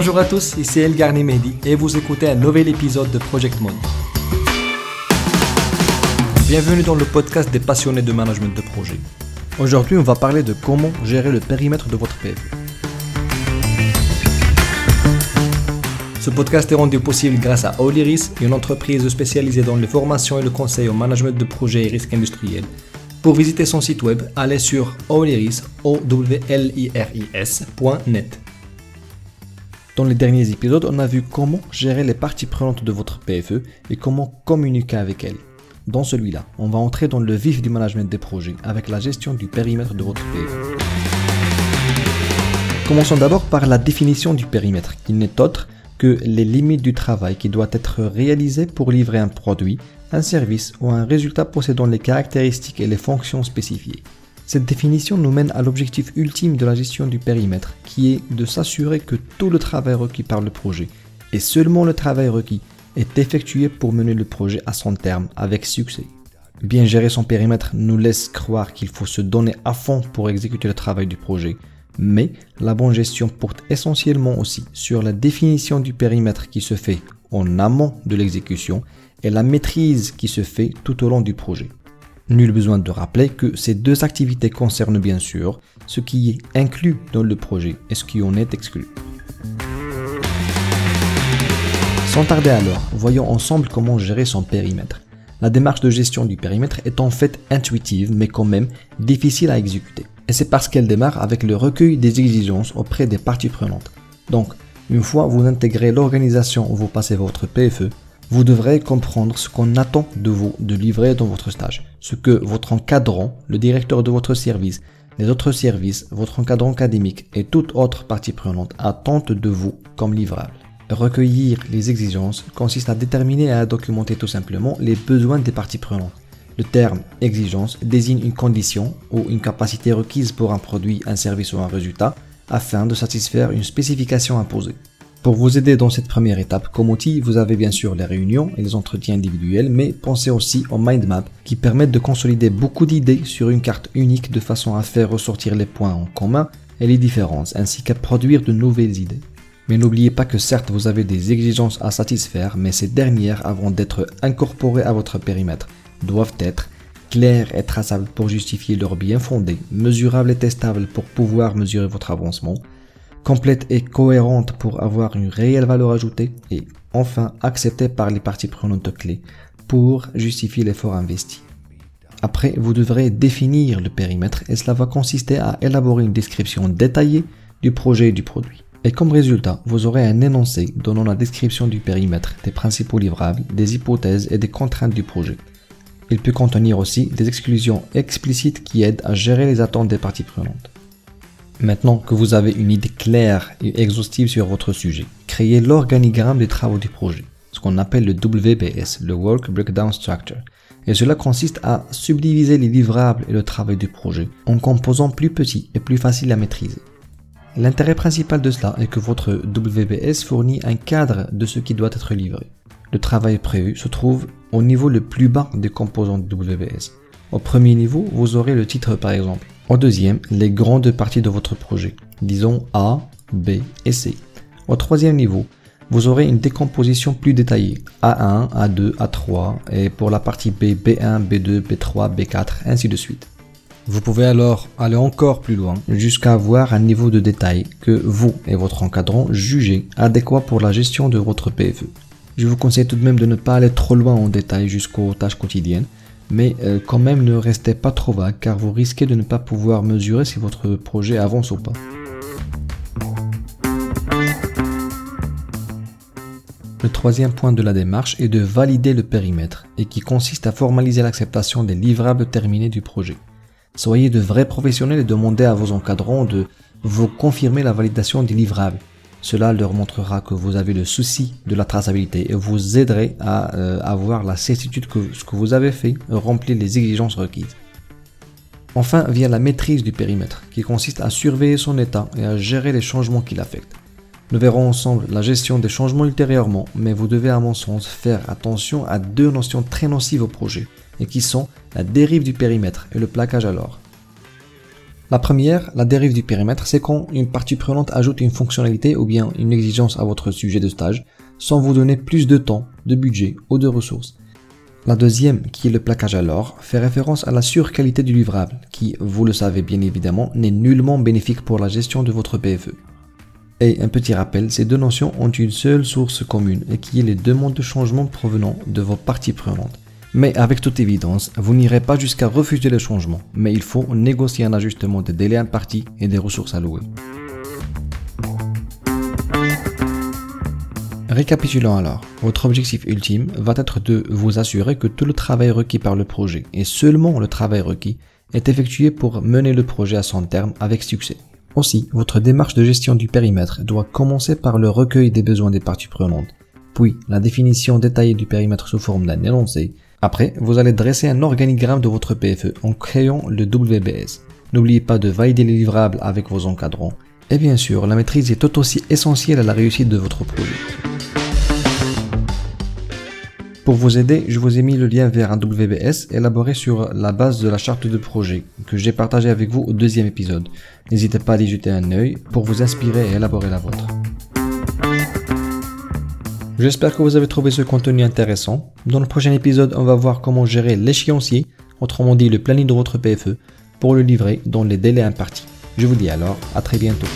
Bonjour à tous, ici El Mehdi et vous écoutez un nouvel épisode de Project Mode. Bienvenue dans le podcast des passionnés de management de projet. Aujourd'hui, on va parler de comment gérer le périmètre de votre PFE. Ce podcast est rendu possible grâce à Oliris, une entreprise spécialisée dans les formations et le conseil au management de projets et risques industriels. Pour visiter son site web, allez sur oliris.net. Dans les derniers épisodes, on a vu comment gérer les parties prenantes de votre PFE et comment communiquer avec elles. Dans celui-là, on va entrer dans le vif du management des projets avec la gestion du périmètre de votre PFE. Commençons d'abord par la définition du périmètre, qui n'est autre que les limites du travail qui doit être réalisé pour livrer un produit, un service ou un résultat possédant les caractéristiques et les fonctions spécifiées. Cette définition nous mène à l'objectif ultime de la gestion du périmètre, qui est de s'assurer que tout le travail requis par le projet, et seulement le travail requis, est effectué pour mener le projet à son terme avec succès. Bien gérer son périmètre nous laisse croire qu'il faut se donner à fond pour exécuter le travail du projet, mais la bonne gestion porte essentiellement aussi sur la définition du périmètre qui se fait en amont de l'exécution et la maîtrise qui se fait tout au long du projet. Nul besoin de rappeler que ces deux activités concernent bien sûr ce qui est inclus dans le projet et ce qui en est exclu. Sans tarder alors, voyons ensemble comment gérer son périmètre. La démarche de gestion du périmètre est en fait intuitive mais quand même difficile à exécuter. Et c'est parce qu'elle démarre avec le recueil des exigences auprès des parties prenantes. Donc, une fois vous intégrez l'organisation où vous passez votre PFE, vous devrez comprendre ce qu'on attend de vous de livrer dans votre stage, ce que votre encadrant, le directeur de votre service, les autres services, votre encadrant académique et toute autre partie prenante attendent de vous comme livrable. Recueillir les exigences consiste à déterminer et à documenter tout simplement les besoins des parties prenantes. Le terme exigence désigne une condition ou une capacité requise pour un produit, un service ou un résultat afin de satisfaire une spécification imposée. Pour vous aider dans cette première étape, comme outil, vous avez bien sûr les réunions et les entretiens individuels, mais pensez aussi aux mind maps qui permettent de consolider beaucoup d'idées sur une carte unique de façon à faire ressortir les points en commun et les différences, ainsi qu'à produire de nouvelles idées. Mais n'oubliez pas que certes vous avez des exigences à satisfaire, mais ces dernières, avant d'être incorporées à votre périmètre, doivent être claires et traçables pour justifier leur bien fondé, mesurables et testables pour pouvoir mesurer votre avancement, complète et cohérente pour avoir une réelle valeur ajoutée et enfin acceptée par les parties prenantes clés pour justifier l'effort investi. Après, vous devrez définir le périmètre et cela va consister à élaborer une description détaillée du projet et du produit. Et comme résultat, vous aurez un énoncé donnant la description du périmètre, des principaux livrables, des hypothèses et des contraintes du projet. Il peut contenir aussi des exclusions explicites qui aident à gérer les attentes des parties prenantes. Maintenant que vous avez une idée claire et exhaustive sur votre sujet, créez l'organigramme des travaux du projet, ce qu'on appelle le WBS, le Work Breakdown Structure. Et cela consiste à subdiviser les livrables et le travail du projet en composants plus petits et plus faciles à maîtriser. L'intérêt principal de cela est que votre WBS fournit un cadre de ce qui doit être livré. Le travail prévu se trouve au niveau le plus bas des composants de WBS. Au premier niveau, vous aurez le titre par exemple. Au deuxième, les grandes parties de votre projet, disons A, B et C. Au troisième niveau, vous aurez une décomposition plus détaillée, A1, A2, A3, et pour la partie B, B1, B2, B3, B4, ainsi de suite. Vous pouvez alors aller encore plus loin jusqu'à avoir un niveau de détail que vous et votre encadrant jugez adéquat pour la gestion de votre PFE. Je vous conseille tout de même de ne pas aller trop loin en détail jusqu'aux tâches quotidiennes, mais euh, quand même ne restez pas trop vague car vous risquez de ne pas pouvoir mesurer si votre projet avance ou pas. Le troisième point de la démarche est de valider le périmètre et qui consiste à formaliser l'acceptation des livrables terminés du projet. Soyez de vrais professionnels et demandez à vos encadrants de vous confirmer la validation des livrables cela leur montrera que vous avez le souci de la traçabilité et vous aiderait à euh, avoir la certitude que ce que vous avez fait remplit les exigences requises. Enfin vient la maîtrise du périmètre, qui consiste à surveiller son état et à gérer les changements qui l'affectent. Nous verrons ensemble la gestion des changements ultérieurement, mais vous devez à mon sens faire attention à deux notions très nocives au projet, et qui sont la dérive du périmètre et le plaquage alors. La première, la dérive du périmètre, c'est quand une partie prenante ajoute une fonctionnalité ou bien une exigence à votre sujet de stage sans vous donner plus de temps, de budget ou de ressources. La deuxième, qui est le plaquage à l'or, fait référence à la surqualité du livrable, qui, vous le savez bien évidemment, n'est nullement bénéfique pour la gestion de votre PFE. Et un petit rappel, ces deux notions ont une seule source commune, et qui est les demandes de changement provenant de vos parties prenantes. Mais avec toute évidence, vous n'irez pas jusqu'à refuser le changement, mais il faut négocier un ajustement des délais impartis et des ressources allouées. Récapitulons alors, votre objectif ultime va être de vous assurer que tout le travail requis par le projet, et seulement le travail requis, est effectué pour mener le projet à son terme avec succès. Aussi, votre démarche de gestion du périmètre doit commencer par le recueil des besoins des parties prenantes, puis la définition détaillée du périmètre sous forme d'un énoncé, après, vous allez dresser un organigramme de votre PFE en créant le WBS. N'oubliez pas de valider les livrables avec vos encadrants. Et bien sûr, la maîtrise est tout aussi essentielle à la réussite de votre projet. Pour vous aider, je vous ai mis le lien vers un WBS élaboré sur la base de la charte de projet que j'ai partagé avec vous au deuxième épisode. N'hésitez pas à y jeter un œil pour vous inspirer et élaborer la vôtre. J'espère que vous avez trouvé ce contenu intéressant. Dans le prochain épisode, on va voir comment gérer l'échéancier, autrement dit le planning de votre PFE, pour le livrer dans les délais impartis. Je vous dis alors à très bientôt.